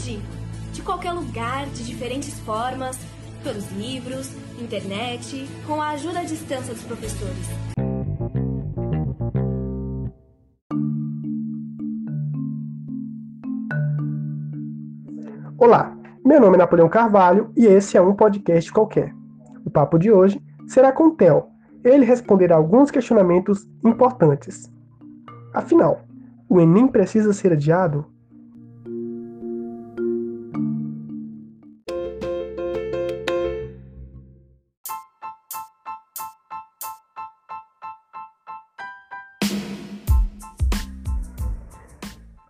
De qualquer lugar, de diferentes formas, pelos livros, internet, com a ajuda à distância dos professores. Olá, meu nome é Napoleão Carvalho e esse é um podcast qualquer. O papo de hoje será com o Theo. Ele responderá alguns questionamentos importantes. Afinal, o Enem precisa ser adiado?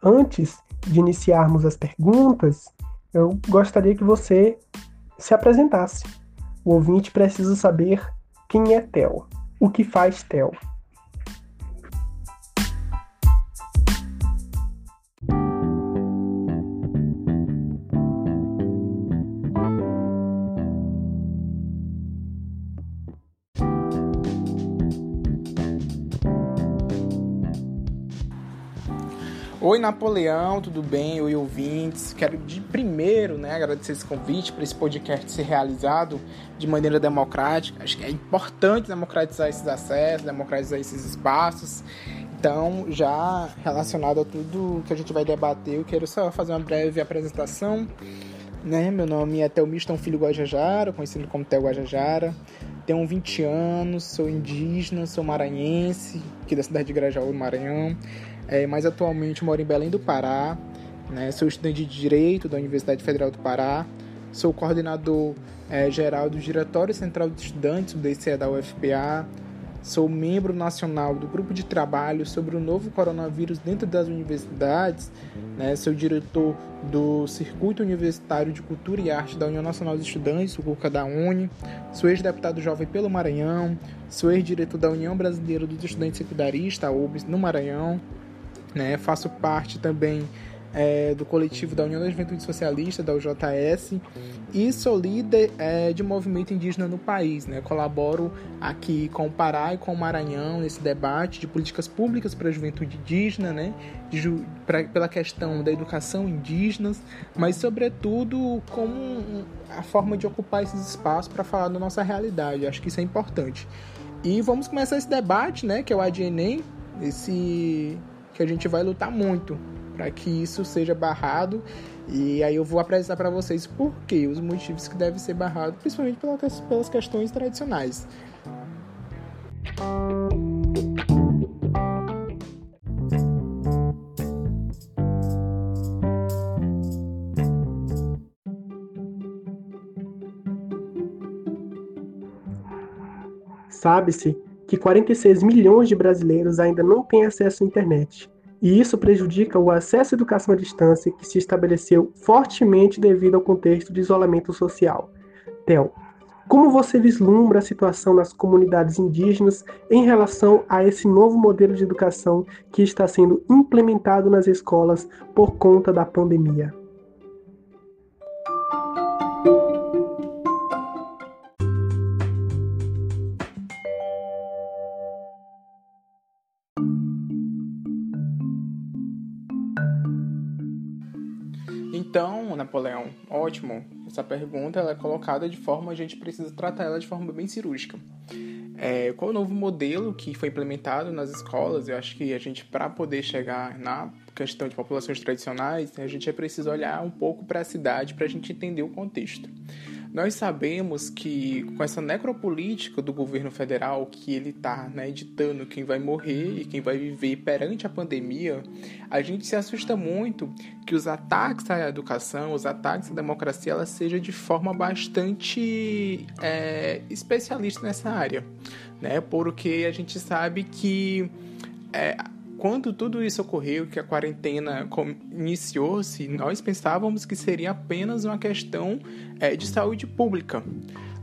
Antes de iniciarmos as perguntas, eu gostaria que você se apresentasse. O ouvinte precisa saber quem é Theo, o que faz Theo. Oi Napoleão, tudo bem? Oi ouvintes. Quero de primeiro, né, agradecer esse convite para esse podcast ser realizado de maneira democrática. Acho que é importante democratizar esses acessos, democratizar esses espaços. Então, já relacionado a tudo que a gente vai debater, eu quero só fazer uma breve apresentação. Né? Meu nome é Telmiston Filho Guajajara, conhecido como Tel Guajajara. Tenho 20 anos, sou indígena, sou maranhense, aqui da cidade de Grajaú, Maranhão é, mas atualmente moro em Belém do Pará, né? sou estudante de Direito da Universidade Federal do Pará, sou coordenador é, geral do Diretório Central de Estudantes do DCE da UFPA, sou membro nacional do grupo de trabalho sobre o novo coronavírus dentro das universidades, né? sou diretor do Circuito Universitário de Cultura e Arte da União Nacional dos Estudantes, o CUCA da UNE, sou ex-deputado jovem pelo Maranhão, sou ex-diretor da União Brasileira dos Estudantes Secundaristas, a UBS, no Maranhão, né? Faço parte também é, do coletivo da União da Juventude Socialista, da UJS, e sou líder é, de movimento indígena no país. Né? Colaboro aqui com o Pará e com o Maranhão nesse debate de políticas públicas para a juventude indígena, né? Ju, pra, pela questão da educação indígena, mas, sobretudo, como a forma de ocupar esses espaços para falar da nossa realidade. Acho que isso é importante. E vamos começar esse debate, né, que é o ADNEM, esse que a gente vai lutar muito para que isso seja barrado. E aí eu vou apresentar para vocês por que os motivos que deve ser barrado, principalmente pelas, pelas questões tradicionais. Sabe-se que 46 milhões de brasileiros ainda não têm acesso à internet. E isso prejudica o acesso à educação à distância que se estabeleceu fortemente devido ao contexto de isolamento social. Theo, como você vislumbra a situação nas comunidades indígenas em relação a esse novo modelo de educação que está sendo implementado nas escolas por conta da pandemia? Então, Napoleão, ótimo. Essa pergunta ela é colocada de forma a gente precisa tratar ela de forma bem cirúrgica. É, qual o novo modelo que foi implementado nas escolas? Eu acho que a gente, para poder chegar na questão de populações tradicionais, a gente é preciso olhar um pouco para a cidade para a gente entender o contexto. Nós sabemos que com essa necropolítica do governo federal, que ele está né, editando quem vai morrer e quem vai viver perante a pandemia, a gente se assusta muito que os ataques à educação, os ataques à democracia, ela seja de forma bastante é, especialista nessa área, né? Porque a gente sabe que é, quando tudo isso ocorreu, que a quarentena iniciou-se, nós pensávamos que seria apenas uma questão é, de saúde pública.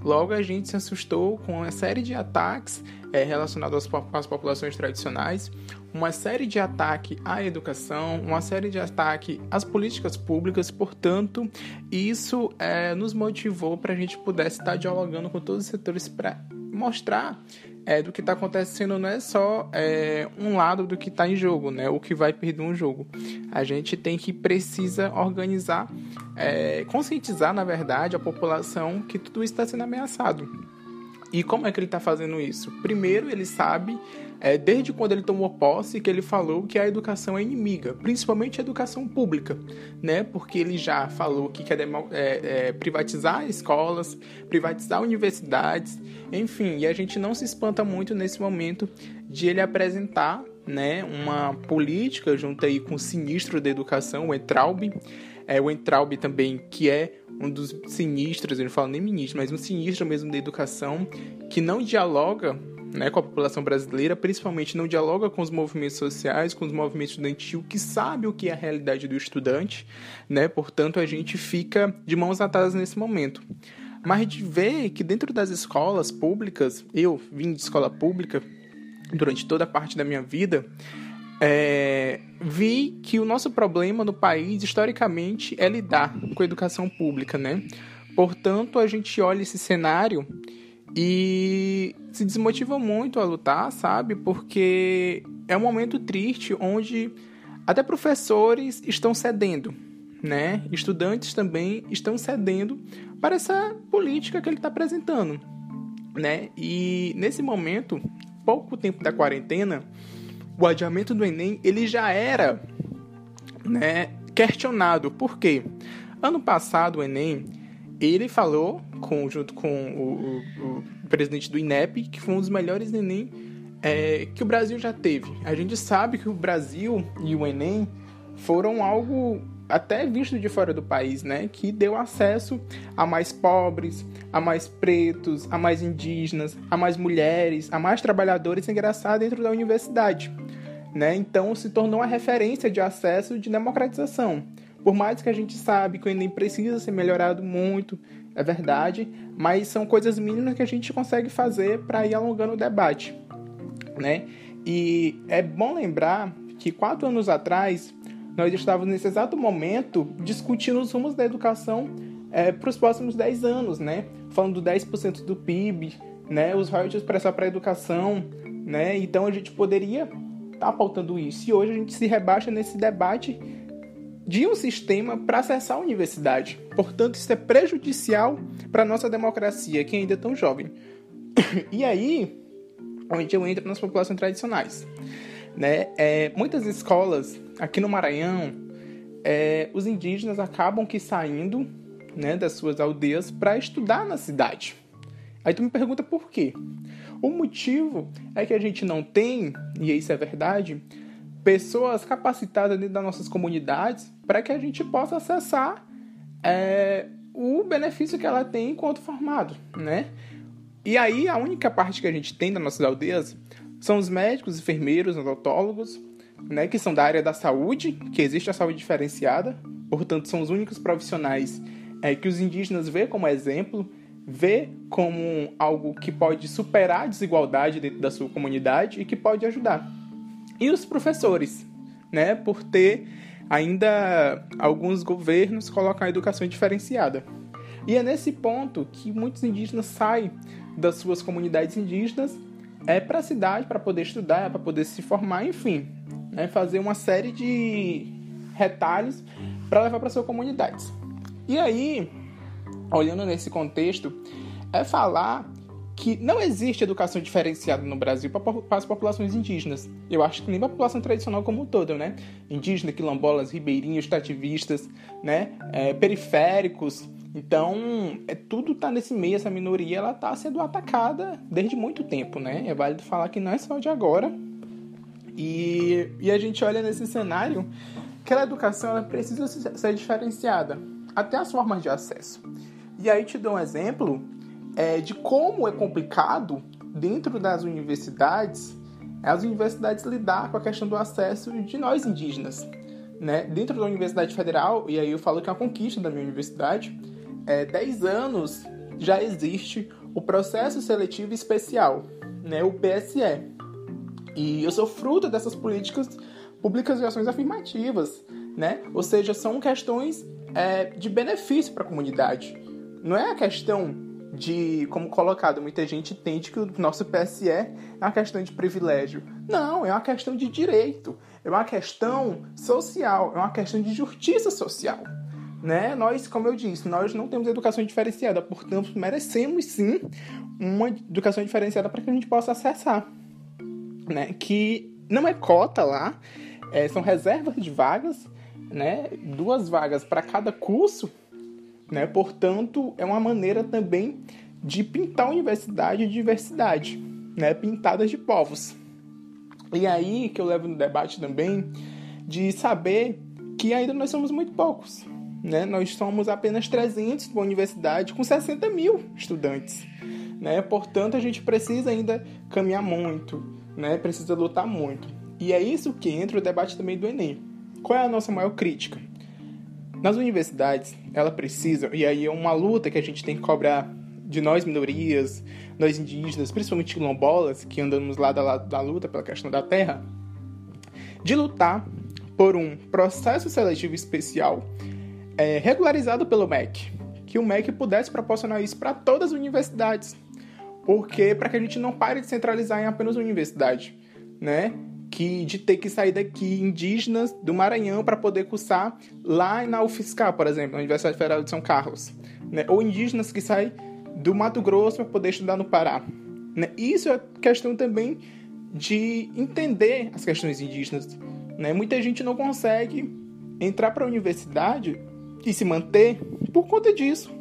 Logo, a gente se assustou com uma série de ataques é, relacionados às populações tradicionais, uma série de ataques à educação, uma série de ataques às políticas públicas. Portanto, isso é, nos motivou para a gente pudesse estar dialogando com todos os setores para mostrar é, do que está acontecendo não é só é, um lado do que está em jogo, né? O que vai perder um jogo. A gente tem que precisa organizar, é, conscientizar, na verdade, a população que tudo isso está sendo ameaçado. E como é que ele está fazendo isso? Primeiro, ele sabe é, desde quando ele tomou posse que ele falou que a educação é inimiga, principalmente a educação pública, né? Porque ele já falou que quer é, é, privatizar escolas, privatizar universidades, enfim. E a gente não se espanta muito nesse momento de ele apresentar, né, uma política junto aí com o sinistro da educação, o Entraub, é o Entraub também que é um dos sinistros, eu não falo nem ministro, mas um sinistro mesmo da educação que não dialoga né, com a população brasileira, principalmente não dialoga com os movimentos sociais, com os movimentos estudantil, que sabe o que é a realidade do estudante, né? Portanto, a gente fica de mãos atadas nesse momento. Mas de ver que dentro das escolas públicas, eu vim de escola pública durante toda a parte da minha vida, é, vi que o nosso problema no país, historicamente, é lidar com a educação pública, né? Portanto, a gente olha esse cenário e se desmotiva muito a lutar, sabe? Porque é um momento triste onde até professores estão cedendo, né? Estudantes também estão cedendo para essa política que ele está apresentando, né? E nesse momento, pouco tempo da quarentena, o adiamento do Enem ele já era, né? Questionado. Por quê? Ano passado o Enem ele falou, com, junto com o, o, o, presidente do INEP, que foi um dos melhores Enem é, que o Brasil já teve. A gente sabe que o Brasil e o Enem foram algo até visto de fora do país, né? Que deu acesso a mais pobres, a mais pretos, a mais indígenas, a mais mulheres, a mais trabalhadores ingressar dentro da universidade, né? Então se tornou uma referência de acesso de democratização. Por mais que a gente sabe que o Enem precisa ser melhorado muito, é verdade, mas são coisas mínimas que a gente consegue fazer para ir alongando o debate, né? E é bom lembrar que quatro anos atrás nós estávamos nesse exato momento discutindo os rumos da educação é, para os próximos 10 anos, né? Falando do 10% do PIB, né? Os royalties para essa pré-educação, né? Então a gente poderia estar tá pautando isso. E hoje a gente se rebaixa nesse debate de um sistema para acessar a universidade. Portanto, isso é prejudicial para a nossa democracia, que ainda é tão jovem. e aí, onde eu entro nas populações tradicionais. Né? É, muitas escolas aqui no Maranhão, é, os indígenas acabam que saindo né, das suas aldeias para estudar na cidade. Aí tu me pergunta por quê? O motivo é que a gente não tem, e isso é verdade, pessoas capacitadas dentro das nossas comunidades para que a gente possa acessar é, o benefício que ela tem enquanto formado, né? E aí a única parte que a gente tem das nossas aldeias são os médicos, enfermeiros, odontólogos, né, que são da área da saúde, que existe a saúde diferenciada, portanto são os únicos profissionais é, que os indígenas vê como exemplo, vê como algo que pode superar a desigualdade dentro da sua comunidade e que pode ajudar e os professores, né, por ter ainda alguns governos colocam a educação diferenciada. E é nesse ponto que muitos indígenas saem das suas comunidades indígenas é para a cidade para poder estudar, para poder se formar, enfim, né, fazer uma série de retalhos para levar para suas comunidades. E aí, olhando nesse contexto, é falar que não existe educação diferenciada no Brasil para as populações indígenas. Eu acho que nem para a população tradicional como um todo, né? Indígena, quilombolas, ribeirinhos, tativistas, né? É, periféricos. Então, é, tudo está nesse meio, essa minoria ela está sendo atacada desde muito tempo, né? É válido falar que não é só de agora. E, e a gente olha nesse cenário que a educação ela precisa ser diferenciada, até as formas de acesso. E aí te dou um exemplo é, de como é complicado dentro das universidades as universidades lidar com a questão do acesso de nós indígenas. Né? Dentro da Universidade Federal, e aí eu falo que é uma conquista da minha universidade, é, 10 anos já existe o processo seletivo especial, né? o PSE. E eu sou fruto dessas políticas públicas de ações afirmativas, né? ou seja, são questões é, de benefício para a comunidade. Não é a questão de, como colocado, muita gente entende que o nosso PSE é uma questão de privilégio. Não, é uma questão de direito, é uma questão social, é uma questão de justiça social. Né? Nós, como eu disse, nós não temos educação diferenciada, portanto, merecemos sim uma educação diferenciada para que a gente possa acessar. Né? Que não é cota lá, é, são reservas de vagas, né? duas vagas para cada curso né? Portanto, é uma maneira também de pintar a universidade de diversidade, né? pintadas de povos. E aí que eu levo no debate também de saber que ainda nós somos muito poucos. Né? Nós somos apenas 300 numa universidade com 60 mil estudantes. Né? Portanto, a gente precisa ainda caminhar muito, né? precisa lutar muito. E é isso que entra o debate também do Enem. Qual é a nossa maior crítica? Nas universidades, ela precisa, e aí é uma luta que a gente tem que cobrar de nós minorias, nós indígenas, principalmente quilombolas, que andamos lado a lado da luta pela questão da terra, de lutar por um processo seletivo especial é, regularizado pelo MEC, que o MEC pudesse proporcionar isso para todas as universidades, porque para que a gente não pare de centralizar em apenas uma universidade, né? Que de ter que sair daqui indígenas do Maranhão para poder cursar lá na UFSCar, por exemplo, na Universidade Federal de São Carlos, né? ou indígenas que saem do Mato Grosso para poder estudar no Pará. Né? Isso é questão também de entender as questões indígenas. Né? Muita gente não consegue entrar para a universidade e se manter por conta disso.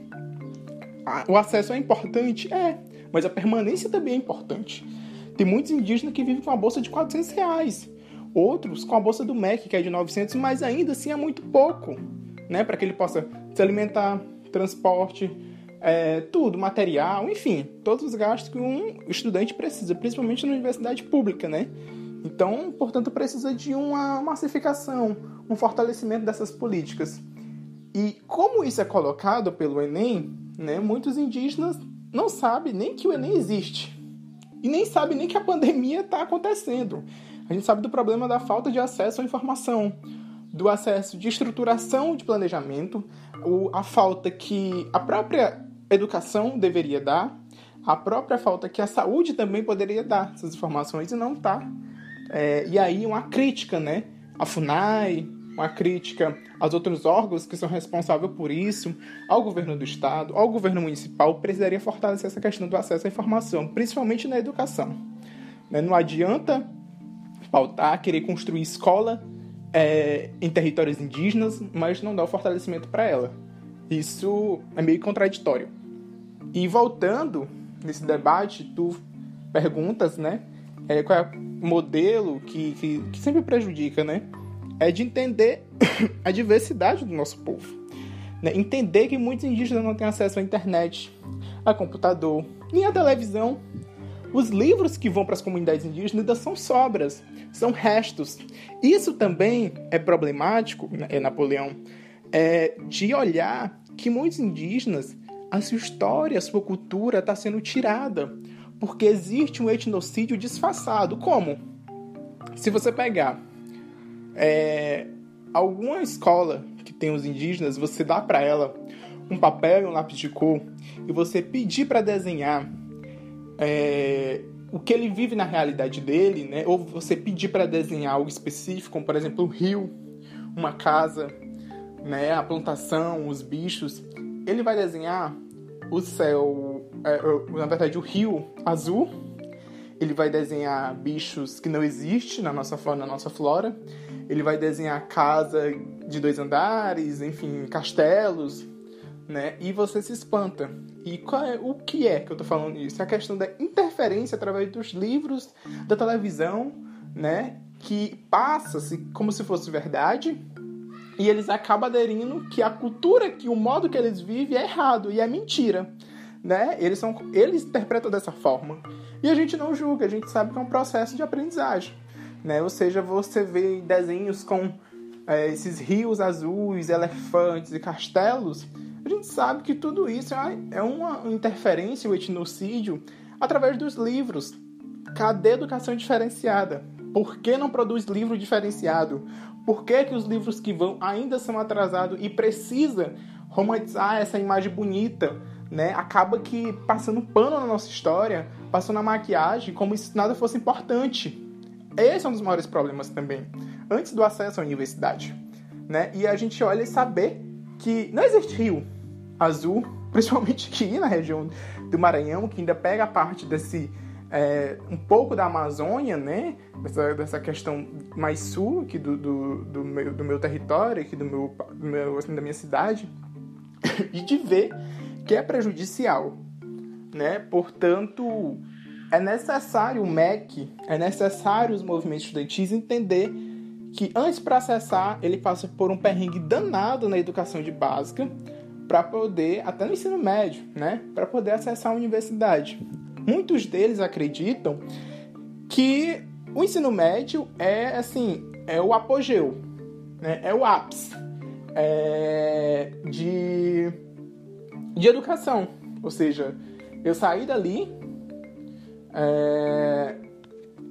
O acesso é importante? É, mas a permanência também é importante. Tem muitos indígenas que vivem com a bolsa de 400 reais. Outros com a bolsa do MEC, que é de 900, mas ainda assim é muito pouco, né? Para que ele possa se alimentar, transporte, é, tudo, material, enfim, todos os gastos que um estudante precisa, principalmente na universidade pública, né? Então, portanto, precisa de uma massificação, um fortalecimento dessas políticas. E como isso é colocado pelo Enem, né, muitos indígenas não sabem nem que o Enem existe e nem sabe nem que a pandemia está acontecendo. A gente sabe do problema da falta de acesso à informação, do acesso de estruturação de planejamento, a falta que a própria educação deveria dar, a própria falta que a saúde também poderia dar essas informações e não está. É, e aí uma crítica, né? A FUNAI, uma crítica aos outros órgãos que são responsáveis por isso, ao governo do estado, ao governo municipal, precisaria fortalecer essa questão do acesso à informação, principalmente na educação. Né, não adianta pautar, querer construir escola é, em territórios indígenas, mas não dar o fortalecimento para ela. Isso é meio contraditório. E voltando nesse debate, tu perguntas, né? É, qual é o modelo que, que, que sempre prejudica, né? É de entender a diversidade do nosso povo. Né? Entender que muitos indígenas não têm acesso à internet, a computador, nem à televisão. Os livros que vão para as comunidades indígenas ainda são sobras, são restos. Isso também é problemático, né, é Napoleão, é, de olhar que muitos indígenas, a sua história, a sua cultura está sendo tirada, porque existe um etnocídio disfarçado. Como? Se você pegar é, alguma escola que tem os indígenas, você dá para ela um papel e um lápis de cor e você pedir para desenhar é, o que ele vive na realidade dele, né? Ou você pedir para desenhar algo específico, como por exemplo um rio, uma casa, né? A plantação, os bichos. Ele vai desenhar o céu, é, na verdade o rio azul. Ele vai desenhar bichos que não existem na nossa flora, na nossa flora ele vai desenhar casa de dois andares, enfim, castelos, né? E você se espanta. E qual é, o que é que eu tô falando isso? É a questão da interferência através dos livros, da televisão, né? Que passa-se como se fosse verdade, e eles acabam aderindo que a cultura, que o modo que eles vivem é errado e é mentira, né? Eles são, eles interpretam dessa forma. E a gente não julga, a gente sabe que é um processo de aprendizagem né? Ou seja, você vê desenhos com é, esses rios azuis, elefantes e castelos, a gente sabe que tudo isso é uma interferência, o etnocídio, através dos livros. Cadê a educação diferenciada? Por que não produz livro diferenciado? Por que, que os livros que vão ainda são atrasados e precisa romantizar essa imagem bonita né, acaba que passando pano na nossa história, passando a maquiagem como se nada fosse importante. Esse é um dos maiores problemas também, antes do acesso à universidade. Né? E a gente olha e saber que não existe rio azul, principalmente aqui na região do Maranhão, que ainda pega parte desse é, um pouco da Amazônia, né? Dessa, dessa questão mais sul aqui do, do, do, meu, do meu território, aqui do meu, do meu assim, da minha cidade, e de ver que é prejudicial, né? Portanto, é necessário o MEC, é necessário os movimentos estudantis entender que antes para acessar ele passa por um perrengue danado na educação de básica para poder até no ensino médio, né? Para poder acessar a universidade. Muitos deles acreditam que o ensino médio é assim, é o apogeu, né? É o ápice é, de de educação, ou seja, eu saí dali é,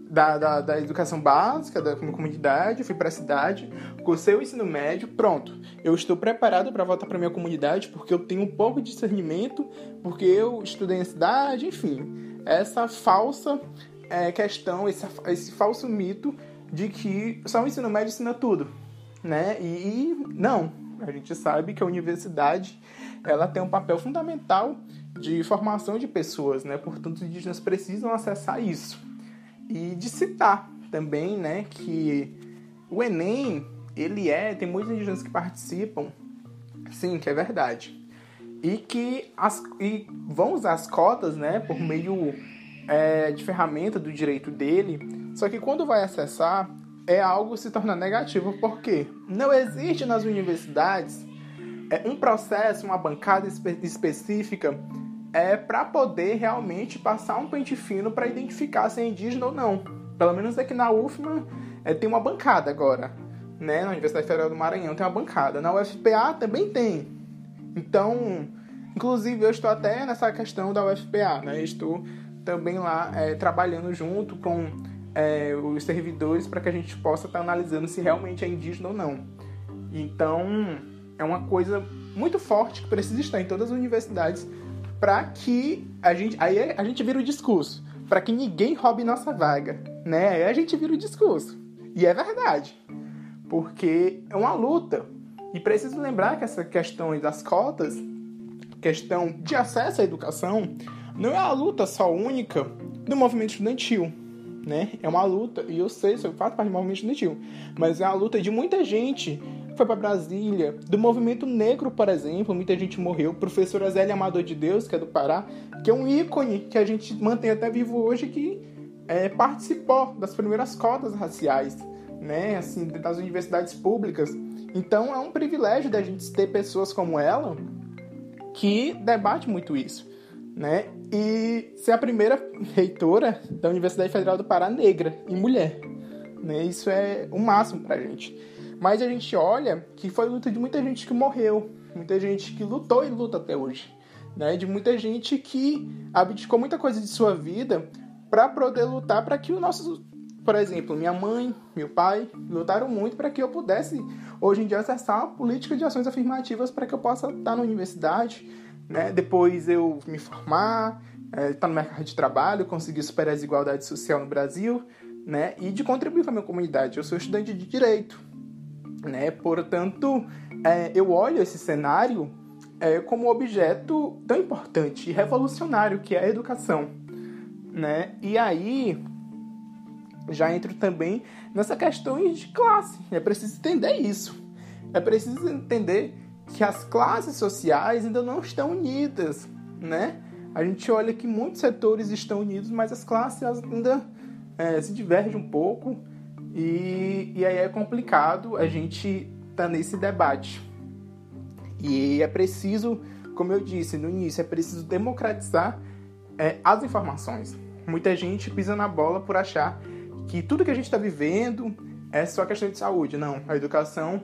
da, da, da, educação básica, da comunidade, fui para a cidade, cursei o ensino médio, pronto. Eu estou preparado para voltar para minha comunidade porque eu tenho um pouco de discernimento, porque eu estudei na cidade, enfim. Essa falsa é, questão, esse, esse falso mito de que só o ensino médio ensina tudo, né? E, e não, a gente sabe que a universidade ela tem um papel fundamental de formação de pessoas, né? Portanto, os indígenas precisam acessar isso. E de citar também, né, que o Enem, ele é, tem muitos indígenas que participam, sim, que é verdade. E que as, e vão usar as cotas, né, por meio é, de ferramenta do direito dele, só que quando vai acessar, é algo se torna negativo, porque não existe nas universidades é, um processo, uma bancada espe específica é para poder realmente passar um pente fino para identificar se é indígena ou não. Pelo menos aqui na UFMA é, tem uma bancada agora, né? Na Universidade Federal do Maranhão tem uma bancada. Na UFPA também tem. Então, inclusive eu estou até nessa questão da UFPA, né? Estou também lá é, trabalhando junto com é, os servidores para que a gente possa estar tá analisando se realmente é indígena ou não. Então, é uma coisa muito forte que precisa estar em todas as universidades para que a gente. Aí a gente vira o discurso. para que ninguém roube nossa vaga. Né? Aí a gente vira o discurso. E é verdade. Porque é uma luta. E preciso lembrar que essa questão das cotas, questão de acesso à educação, não é a luta só única do movimento estudantil. Né? É uma luta, e eu sei, eu faço parte do movimento estudantil, mas é a luta de muita gente foi para Brasília, do movimento negro, por exemplo, muita gente morreu. O professor Azélio Amador de Deus, que é do Pará, que é um ícone que a gente mantém até vivo hoje, que é, participou das primeiras cotas raciais, né, assim, das universidades públicas. Então é um privilégio da gente ter pessoas como ela que debate muito isso, né? E ser a primeira reitora da Universidade Federal do Pará negra e mulher, né? Isso é o máximo pra gente. Mas a gente olha que foi luta de muita gente que morreu, muita gente que lutou e luta até hoje, né? De muita gente que abdicou muita coisa de sua vida para poder lutar para que o nosso, por exemplo, minha mãe, meu pai lutaram muito para que eu pudesse hoje em dia acessar a política de ações afirmativas para que eu possa estar na universidade, né? Depois eu me formar, é, estar no mercado de trabalho, conseguir superar a desigualdade social no Brasil, né? E de contribuir com a minha comunidade. Eu sou estudante de direito, né? Portanto, é, eu olho esse cenário é, como objeto tão importante e revolucionário que é a educação. Né? E aí já entro também nessa questão de classe. É preciso entender isso. É preciso entender que as classes sociais ainda não estão unidas, né? A gente olha que muitos setores estão unidos, mas as classes ainda é, se divergem um pouco e, e aí é complicado a gente tá nesse debate. E é preciso, como eu disse no início, é preciso democratizar é, as informações. Muita gente pisa na bola por achar que tudo que a gente está vivendo é só questão de saúde. Não, a educação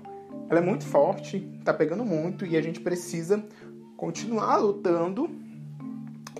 ela é muito forte, está pegando muito e a gente precisa continuar lutando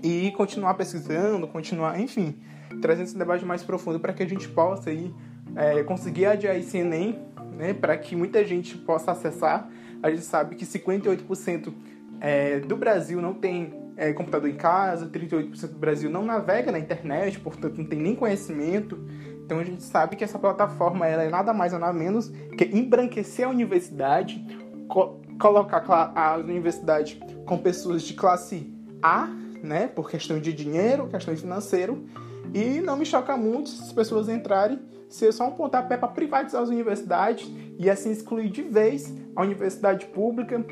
e continuar pesquisando, continuar, enfim, trazendo esse debate mais profundo para que a gente possa ir é, conseguir adiar esse Enem, né, para que muita gente possa acessar. A gente sabe que 58% é, do Brasil não tem é, computador em casa, 38% do Brasil não navega na internet, portanto não tem nem conhecimento. Então a gente sabe que essa plataforma ela é nada mais nada menos que embranquecer a universidade, co colocar a universidade com pessoas de classe A, né, por questão de dinheiro, questão de financeiro, e não me choca muito se as pessoas entrarem ser só um pontapé para privatizar as universidades e assim excluir de vez a universidade pública,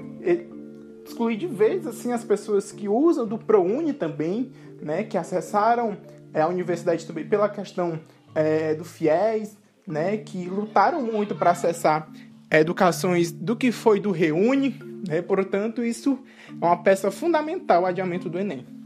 excluir de vez assim as pessoas que usam do ProUni também, né, que acessaram é, a universidade também pela questão é, do FIES, né, que lutaram muito para acessar educações do que foi do Reúne, né, portanto isso é uma peça fundamental, o adiamento do Enem.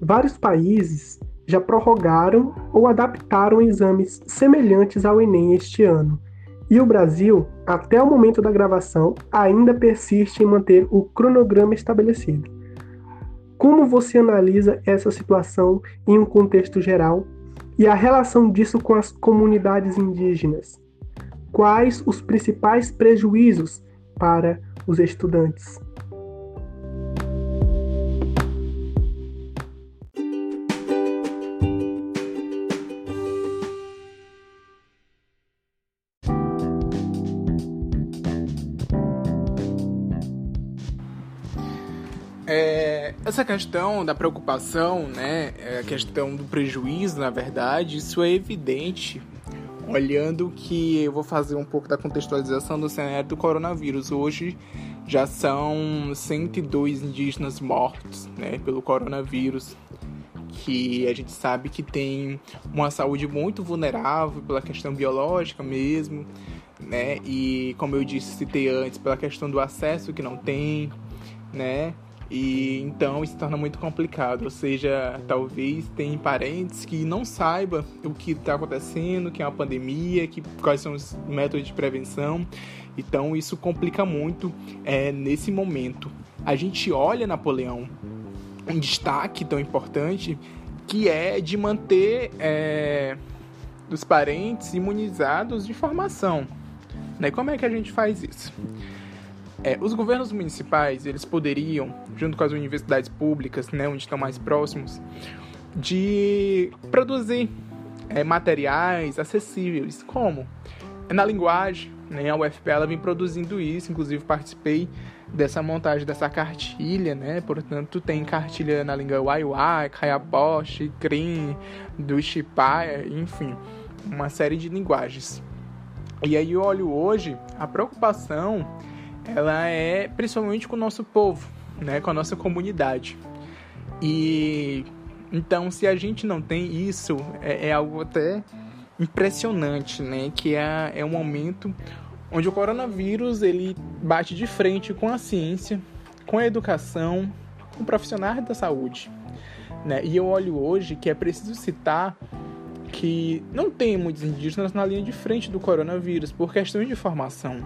Vários países já prorrogaram ou adaptaram exames semelhantes ao Enem este ano. E o Brasil, até o momento da gravação, ainda persiste em manter o cronograma estabelecido. Como você analisa essa situação em um contexto geral e a relação disso com as comunidades indígenas? Quais os principais prejuízos para os estudantes? Essa questão da preocupação, né, é a questão do prejuízo, na verdade, isso é evidente olhando que eu vou fazer um pouco da contextualização do cenário do coronavírus. Hoje já são 102 indígenas mortos né, pelo coronavírus, que a gente sabe que tem uma saúde muito vulnerável pela questão biológica mesmo, né? E como eu disse, citei antes, pela questão do acesso que não tem, né? E então isso torna muito complicado, ou seja, talvez tem parentes que não saiba o que está acontecendo, que é uma pandemia, que quais são os métodos de prevenção. Então isso complica muito é, nesse momento. A gente olha Napoleão um destaque tão importante que é de manter é, os parentes imunizados de formação. Né? Como é que a gente faz isso? É, os governos municipais, eles poderiam, junto com as universidades públicas, né, onde estão mais próximos, de produzir é, materiais acessíveis. Como? Na linguagem, né, a UFP ela vem produzindo isso, inclusive participei dessa montagem dessa cartilha, né? Portanto, tem cartilha na língua Waiwai, Kayapoche, Krim, do Ishipaya, enfim, uma série de linguagens. E aí eu olho hoje a preocupação ela é principalmente com o nosso povo, né, com a nossa comunidade. E então, se a gente não tem isso, é, é algo até impressionante, né, que é, é um momento onde o coronavírus ele bate de frente com a ciência, com a educação, com profissionais da saúde. Né? E eu olho hoje que é preciso citar que não tem muitos indígenas na linha de frente do coronavírus por questões de formação.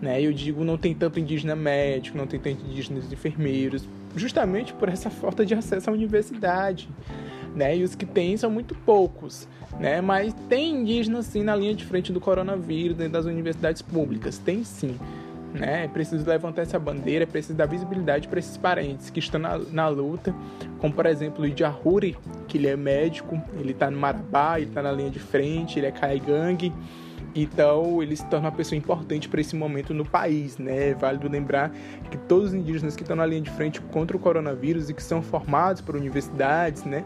Né? Eu digo não tem tanto indígena médico, não tem tanto indígenas enfermeiros, justamente por essa falta de acesso à universidade. Né? E os que tem são muito poucos. Né? Mas tem indígenas sim na linha de frente do coronavírus dentro das universidades públicas, tem sim. Né? É preciso levantar essa bandeira, é preciso dar visibilidade para esses parentes que estão na, na luta, como por exemplo o Idiahuri, que ele é médico, ele está no Marabá, ele está na linha de frente, ele é caigangue, então, ele se torna uma pessoa importante para esse momento no país, né? É válido lembrar que todos os indígenas que estão na linha de frente contra o coronavírus e que são formados por universidades, né?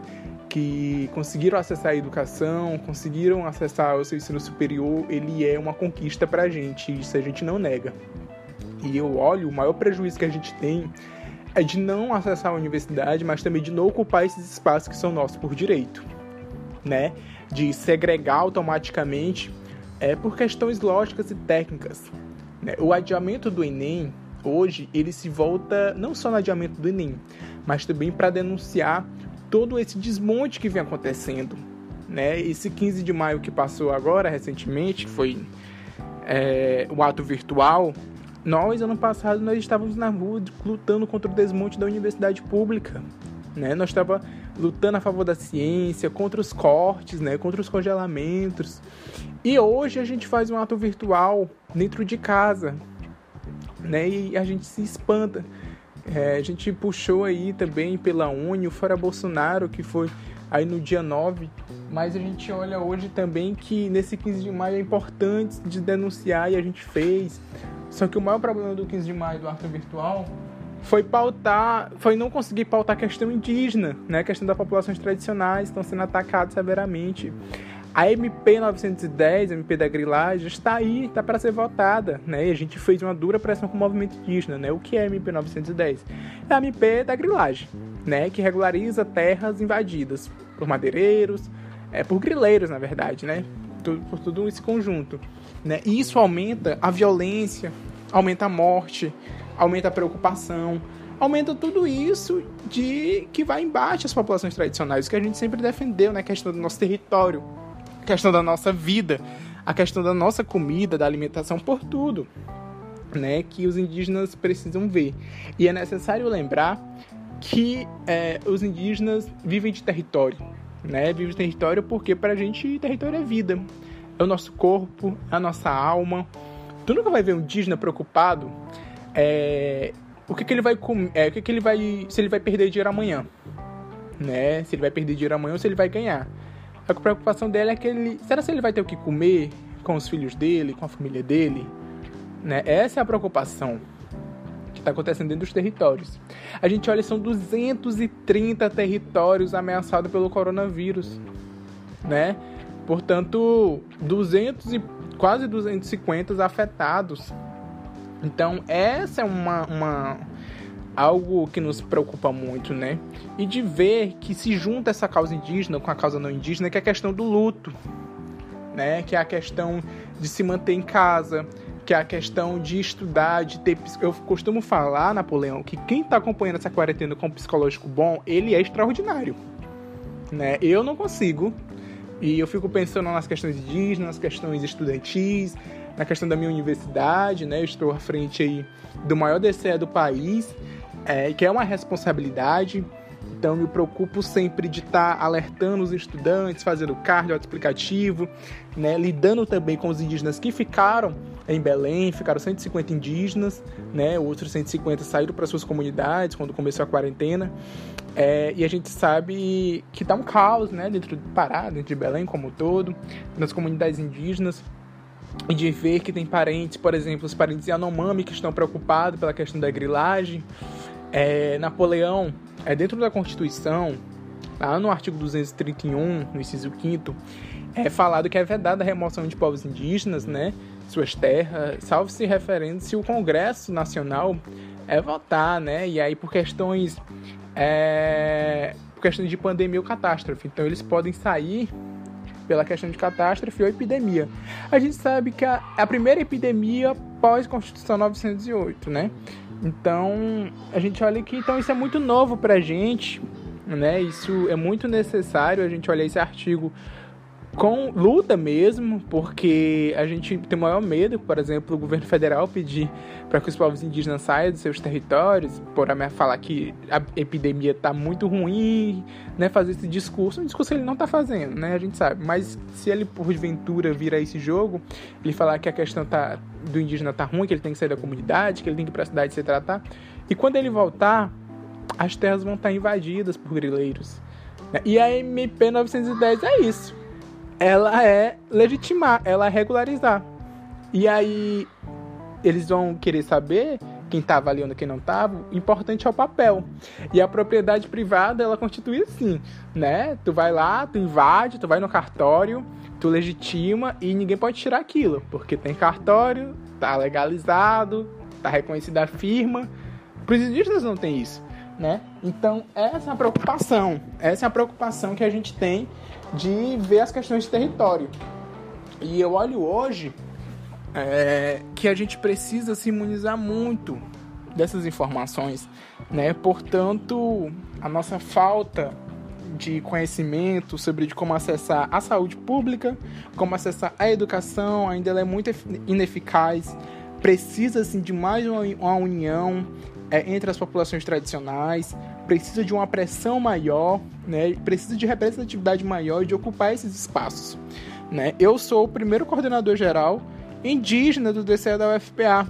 Que conseguiram acessar a educação, conseguiram acessar o seu ensino superior, ele é uma conquista para a gente, isso a gente não nega. E eu olho, o maior prejuízo que a gente tem é de não acessar a universidade, mas também de não ocupar esses espaços que são nossos por direito, né? De segregar automaticamente é por questões lógicas e técnicas. Né? O adiamento do Enem, hoje, ele se volta não só no adiamento do Enem, mas também para denunciar todo esse desmonte que vem acontecendo. Né? Esse 15 de maio que passou agora, recentemente, que foi é, o ato virtual, nós, ano passado, nós estávamos na rua lutando contra o desmonte da universidade pública. Né? Nós estávamos lutando a favor da ciência, contra os cortes, né? contra os congelamentos. E hoje a gente faz um ato virtual dentro de casa. Né? E a gente se espanta. É, a gente puxou aí também pela Uni, Fora Bolsonaro, que foi aí no dia 9, mas a gente olha hoje também que nesse 15 de maio é importante de denunciar e a gente fez. Só que o maior problema do 15 de maio do ato virtual foi pautar, foi não conseguir pautar a questão indígena, né? A questão das populações tradicionais estão sendo atacadas severamente. A MP 910, a MP da grilagem, está aí, está para ser votada, né? E a gente fez uma dura pressão com o movimento indígena, né? O que é a MP 910? É a MP da grilagem, né? Que regulariza terras invadidas por madeireiros, é, por grileiros, na verdade, né? Por, por tudo esse conjunto, né? E isso aumenta a violência, aumenta a morte, aumenta a preocupação, aumenta tudo isso de que vai embate às populações tradicionais, que a gente sempre defendeu, né? A questão do nosso território, questão da nossa vida, a questão da nossa comida, da alimentação, por tudo, né? Que os indígenas precisam ver. E é necessário lembrar que é, os indígenas vivem de território, né? Vivem de território porque para a gente território é vida, é o nosso corpo, é a nossa alma. Tu nunca vai ver um indígena preocupado é, o que, que ele vai comer, é, o que, que ele vai, se ele vai perder dinheiro amanhã, né? Se ele vai perder dinheiro amanhã ou se ele vai ganhar. A preocupação dele é que ele, será que ele vai ter o que comer com os filhos dele, com a família dele, né? Essa é a preocupação que está acontecendo dentro dos territórios. A gente olha, são 230 territórios ameaçados pelo coronavírus, né? Portanto, 200 e quase 250 afetados então, essa é uma, uma algo que nos preocupa muito, né? E de ver que se junta essa causa indígena com a causa não indígena, que é a questão do luto, né? Que é a questão de se manter em casa, que é a questão de estudar, de ter. Eu costumo falar, Napoleão, que quem está acompanhando essa quarentena com um psicológico bom, ele é extraordinário, né? Eu não consigo. E eu fico pensando nas questões indígenas, nas questões estudantis, na questão da minha universidade, né? Eu estou à frente aí do maior DCE do país, é, que é uma responsabilidade. Então, me preocupo sempre de estar tá alertando os estudantes, fazendo cardio explicativo, né? lidando também com os indígenas que ficaram em Belém, ficaram 150 indígenas, né? outros 150 saíram para suas comunidades quando começou a quarentena. É, e a gente sabe que está um caos né? dentro do Pará, dentro de Belém como um todo, nas comunidades indígenas de ver que tem parentes, por exemplo, os parentes Yanomami que estão preocupados pela questão da grilagem. É, Napoleão, é dentro da Constituição, lá no artigo 231, no inciso 5 é falado que é vedada a remoção de povos indígenas, né, suas terras, salvo se referendo se o Congresso Nacional é votar, né, e aí por questões é, por questões de pandemia ou catástrofe. Então eles podem sair pela questão de catástrofe ou epidemia. A gente sabe que a, a primeira epidemia pós-Constituição 908, né? Então, a gente olha que então isso é muito novo pra gente, né? Isso é muito necessário a gente olhar esse artigo com luta mesmo, porque a gente tem o maior medo, por exemplo, o governo federal pedir para que os povos indígenas saiam dos seus territórios, por falar que a epidemia está muito ruim, né, fazer esse discurso, um discurso que ele não está fazendo, né, a gente sabe, mas se ele porventura virar esse jogo, ele falar que a questão tá, do indígena tá ruim, que ele tem que sair da comunidade, que ele tem que ir para a cidade se tratar, e quando ele voltar, as terras vão estar invadidas por grileiros. Né? E a MP 910 é isso ela é legitimar, ela é regularizar. E aí eles vão querer saber quem está avaliando quem não estava, importante é o papel. E a propriedade privada, ela constitui assim, né? Tu vai lá, tu invade, tu vai no cartório, tu legitima e ninguém pode tirar aquilo, porque tem cartório, tá legalizado, tá reconhecida a firma. Os indígenas não tem isso, né? Então, essa é a preocupação. Essa é a preocupação que a gente tem de ver as questões de território. E eu olho hoje é, que a gente precisa se imunizar muito dessas informações, né? Portanto, a nossa falta de conhecimento sobre de como acessar a saúde pública, como acessar a educação, ainda é muito ineficaz. precisa assim de mais uma, uma união é, entre as populações tradicionais, precisa de uma pressão maior, né? Precisa de representatividade maior e de ocupar esses espaços, né? Eu sou o primeiro coordenador geral indígena do DCE da UFPA.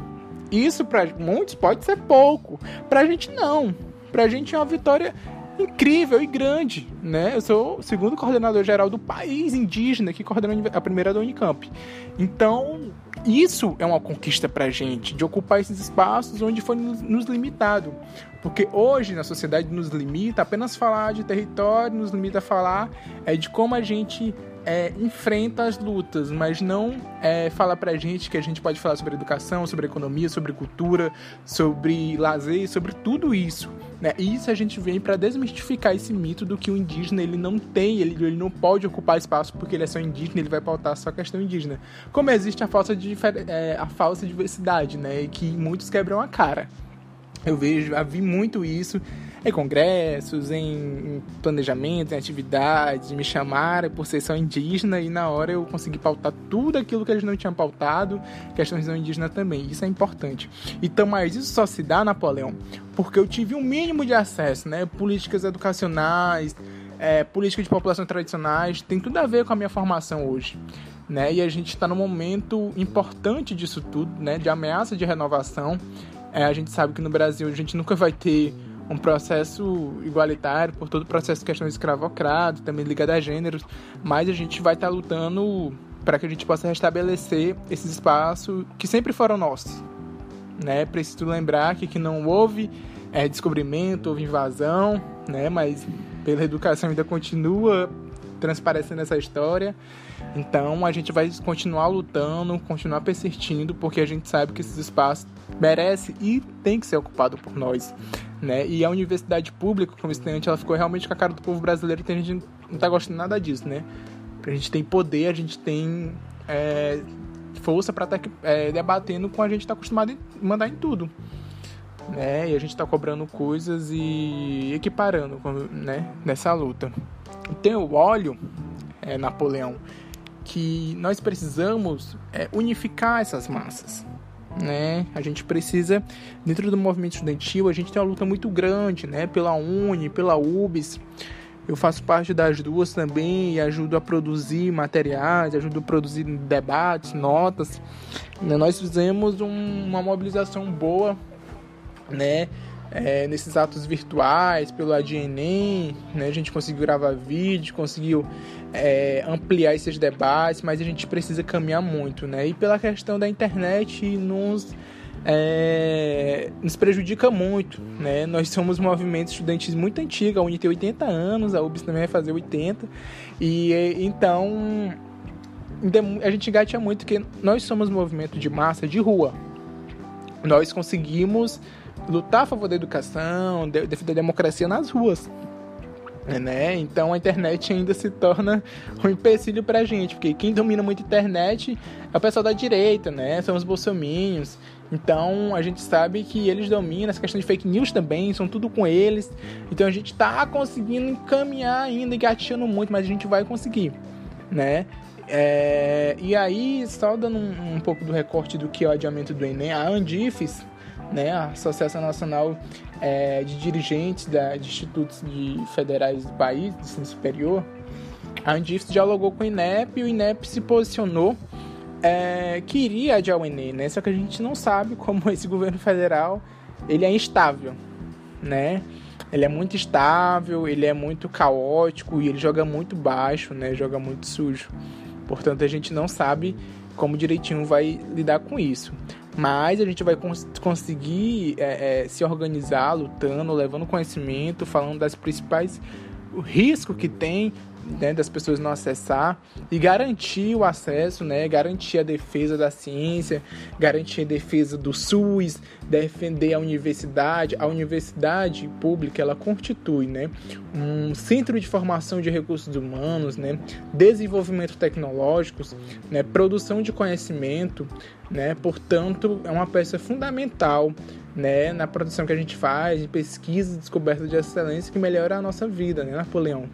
Isso para muitos pode ser pouco, para a gente não. Para a gente é uma vitória incrível e grande, né? Eu sou o segundo coordenador geral do país indígena que coordena a primeira da Unicamp. Então, isso é uma conquista pra gente, de ocupar esses espaços onde foi nos limitado. Porque hoje na sociedade nos limita apenas falar de território, nos limita a falar é, de como a gente é, enfrenta as lutas, mas não é, fala pra gente que a gente pode falar sobre educação, sobre economia, sobre cultura, sobre lazer, sobre tudo isso. Né? E isso a gente vem para desmistificar esse mito do que o indígena ele não tem, ele, ele não pode ocupar espaço porque ele é só indígena, ele vai pautar só a questão indígena. Como existe a falsa, é, a falsa diversidade, né? E que muitos quebram a cara. Eu vejo, vi muito isso em congressos, em planejamento, em atividades, me chamaram por ser só indígena e na hora eu consegui pautar tudo aquilo que eles não tinham pautado, questões não indígenas também. Isso é importante. Então, mas isso só se dá, Napoleão, porque eu tive um mínimo de acesso, né? Políticas educacionais, é, política de população tradicionais, tem tudo a ver com a minha formação hoje. Né? E a gente está num momento importante disso tudo, né? de ameaça de renovação. É, a gente sabe que no Brasil a gente nunca vai ter um processo igualitário por todo o processo de questão escravocrata, também ligado a gêneros, mas a gente vai estar tá lutando para que a gente possa restabelecer esses espaços que sempre foram nossos. Né? Preciso lembrar que, que não houve é, descobrimento, houve invasão, né? mas pela educação ainda continua transparecendo essa história. Então a gente vai continuar lutando, continuar persistindo, porque a gente sabe que esses espaços merecem e tem que ser ocupado por nós né? E a universidade pública, como estudante, ela ficou realmente com a cara do povo brasileiro e a gente não tá gostando nada disso, né? A gente tem poder, a gente tem é, força para estar tá, é, debatendo com a gente tá acostumado a mandar em tudo. Né? E a gente está cobrando coisas e equiparando né? nessa luta. Então eu olho, é, Napoleão, que nós precisamos é, unificar essas massas né? A gente precisa, dentro do movimento estudantil, a gente tem uma luta muito grande, né? Pela Uni, pela UBS. Eu faço parte das duas também e ajudo a produzir materiais, ajudo a produzir debates, notas. Né? Nós fizemos um, uma mobilização boa, né? É, nesses atos virtuais, pelo ADNEM, né? A gente conseguiu gravar vídeo, conseguiu é, ampliar esses debates, mas a gente precisa caminhar muito, né? E pela questão da internet nos é, nos prejudica muito, né? Nós somos um movimento estudantil muito antigo, a Uni tem 80 anos, a UBS também vai fazer 80, e então a gente engatia muito que nós somos um movimento de massa, de rua. Nós conseguimos lutar a favor da educação, defender a democracia nas ruas. Né? Então a internet ainda se torna um empecilho pra gente, porque quem domina muito a internet é o pessoal da direita, né? São os bolsominions. Então a gente sabe que eles dominam essa questão de fake news também, são tudo com eles. Então a gente tá conseguindo encaminhar ainda, engatinhando muito, mas a gente vai conseguir, né? É... e aí, só dando um, um pouco do recorte do que é o adiamento do Enem, a Andifes, né, a Associação Nacional é, de Dirigentes da, de Institutos de Federais do país, de ensino superior, a Andifes dialogou com o INEP e o INEP se posicionou é, que iria adiar o Enem, né? Só que a gente não sabe como esse governo federal ele é instável, né? Ele é muito instável, ele é muito caótico e ele joga muito baixo, né? Joga muito sujo. Portanto, a gente não sabe como direitinho vai lidar com isso. Mas a gente vai cons conseguir é, é, se organizar, lutando, levando conhecimento, falando das principais riscos que tem né, das pessoas não acessar e garantir o acesso, né, garantir a defesa da ciência, garantir a defesa do SUS, defender a universidade. A universidade pública ela constitui né, um centro de formação de recursos humanos, né, desenvolvimento tecnológicos, né, produção de conhecimento, né, portanto é uma peça fundamental né, na produção que a gente faz, de pesquisa, descoberta de excelência que melhora a nossa vida, né, Napoleão?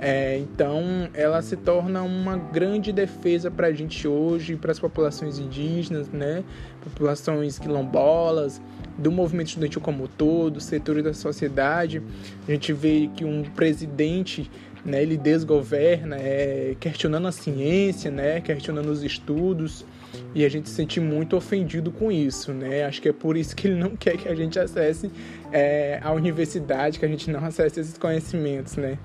É, Então, ela se torna uma grande defesa para a gente hoje, para as populações indígenas, né? populações quilombolas, do movimento estudantil como todo, setores da sociedade. A gente vê que um presidente né, ele desgoverna, é, questionando a ciência, né, questionando os estudos, e a gente se sente muito ofendido com isso, né? Acho que é por isso que ele não quer que a gente acesse é, a universidade, que a gente não acesse esses conhecimentos, né?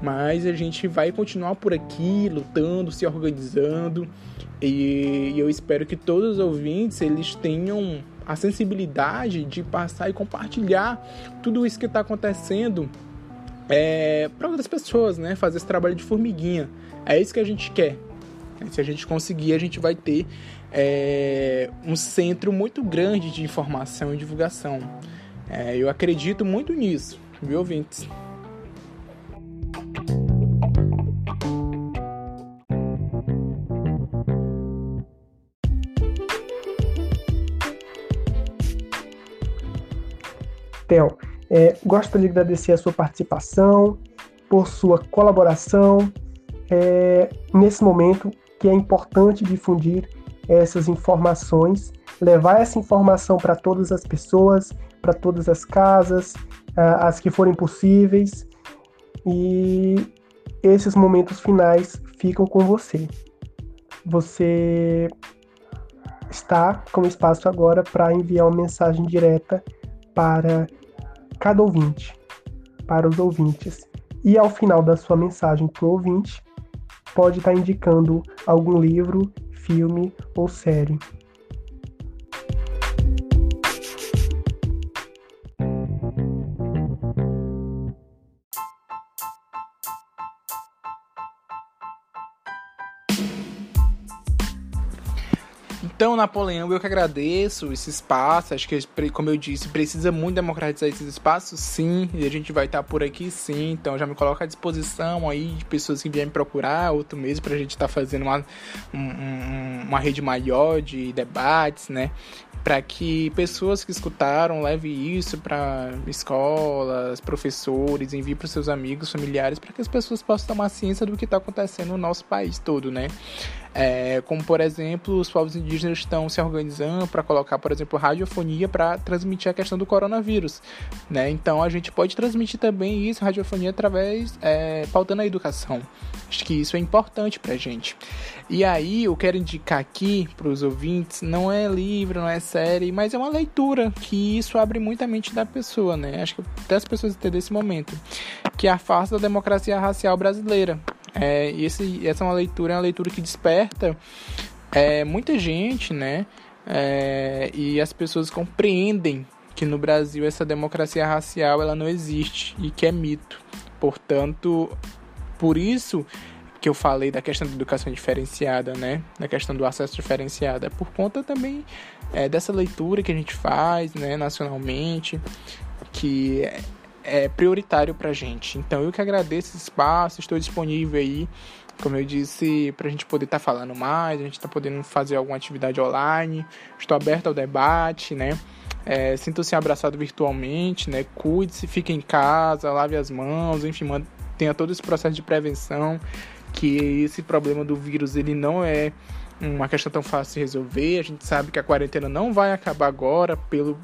Mas a gente vai continuar por aqui, lutando, se organizando, e, eu espero que todos os ouvintes eles tenham a sensibilidade de passar e compartilhar tudo isso que está acontecendo é, para outras pessoas, né? Fazer esse trabalho de formiguinha. É isso que a gente quer. Se a gente conseguir, a gente vai ter é, um centro muito grande de informação e divulgação. É, eu acredito muito nisso, viu, ouvintes? Theo, é, gosto de agradecer a sua participação, por sua colaboração é, nesse momento que é importante difundir essas informações, levar essa informação para todas as pessoas, para todas as casas, as que forem possíveis, e esses momentos finais ficam com você. Você está com espaço agora para enviar uma mensagem direta para cada ouvinte, para os ouvintes. E ao final da sua mensagem para o ouvinte, pode estar tá indicando algum livro, filme ou série. Então, Napoleão, eu que agradeço esse espaço. Acho que, como eu disse, precisa muito democratizar esses espaços, sim. E a gente vai estar por aqui, sim. Então, já me coloca à disposição aí de pessoas que vierem me procurar outro mês para a gente estar tá fazendo uma, um, uma rede maior de debates, né? Para que pessoas que escutaram levem isso para escolas, professores, enviem para seus amigos, familiares, para que as pessoas possam tomar ciência do que está acontecendo no nosso país todo, né? É, como, por exemplo, os povos indígenas estão se organizando para colocar, por exemplo, radiofonia para transmitir a questão do coronavírus. Né? Então, a gente pode transmitir também isso, radiofonia, através, é, pautando a educação. Acho que isso é importante para a gente. E aí, eu quero indicar aqui para os ouvintes, não é livro, não é série, mas é uma leitura, que isso abre muito a mente da pessoa, né? Acho que até as pessoas entendem esse momento. Que é a farsa da democracia racial brasileira é, esse, essa é uma leitura, é uma leitura que desperta é, muita gente, né? É, e as pessoas compreendem que no Brasil essa democracia racial ela não existe e que é mito. Portanto, por isso que eu falei da questão da educação diferenciada, né? Da questão do acesso diferenciado, é por conta também é, dessa leitura que a gente faz, né, nacionalmente, que é prioritário para a gente. Então eu que agradeço esse espaço, estou disponível aí, como eu disse, para a gente poder estar tá falando mais, a gente está podendo fazer alguma atividade online, estou aberto ao debate, né? É, Sinta-se abraçado virtualmente, né? Cuide-se, fique em casa, lave as mãos, enfim, tenha todo esse processo de prevenção, que esse problema do vírus ele não é uma questão tão fácil de resolver. A gente sabe que a quarentena não vai acabar agora pelo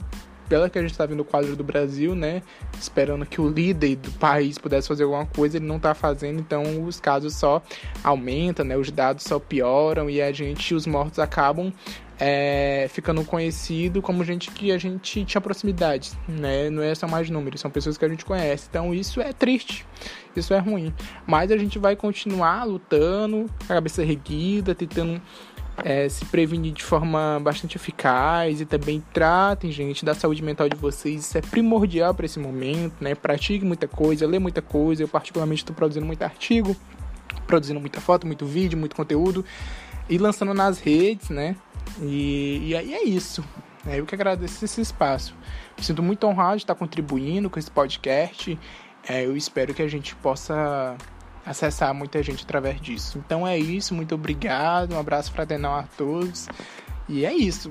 pela que a gente está vendo o quadro do Brasil, né? Esperando que o líder do país pudesse fazer alguma coisa, ele não está fazendo, então os casos só aumentam, né? Os dados só pioram e a gente, os mortos acabam é, ficando conhecido como gente que a gente tinha proximidade, né? Não é só mais números, são pessoas que a gente conhece. Então isso é triste, isso é ruim. Mas a gente vai continuar lutando, a cabeça erguida, tentando é, se prevenir de forma bastante eficaz e também tratem, gente, da saúde mental de vocês. Isso é primordial para esse momento, né? Pratique muita coisa, lê muita coisa. Eu, particularmente, estou produzindo muito artigo, produzindo muita foto, muito vídeo, muito conteúdo e lançando nas redes, né? E, e aí é isso. É, eu que agradeço esse espaço. Me sinto muito honrado de estar contribuindo com esse podcast. É, eu espero que a gente possa acessar muita gente através disso. Então é isso, muito obrigado, um abraço fraternal a todos e é isso.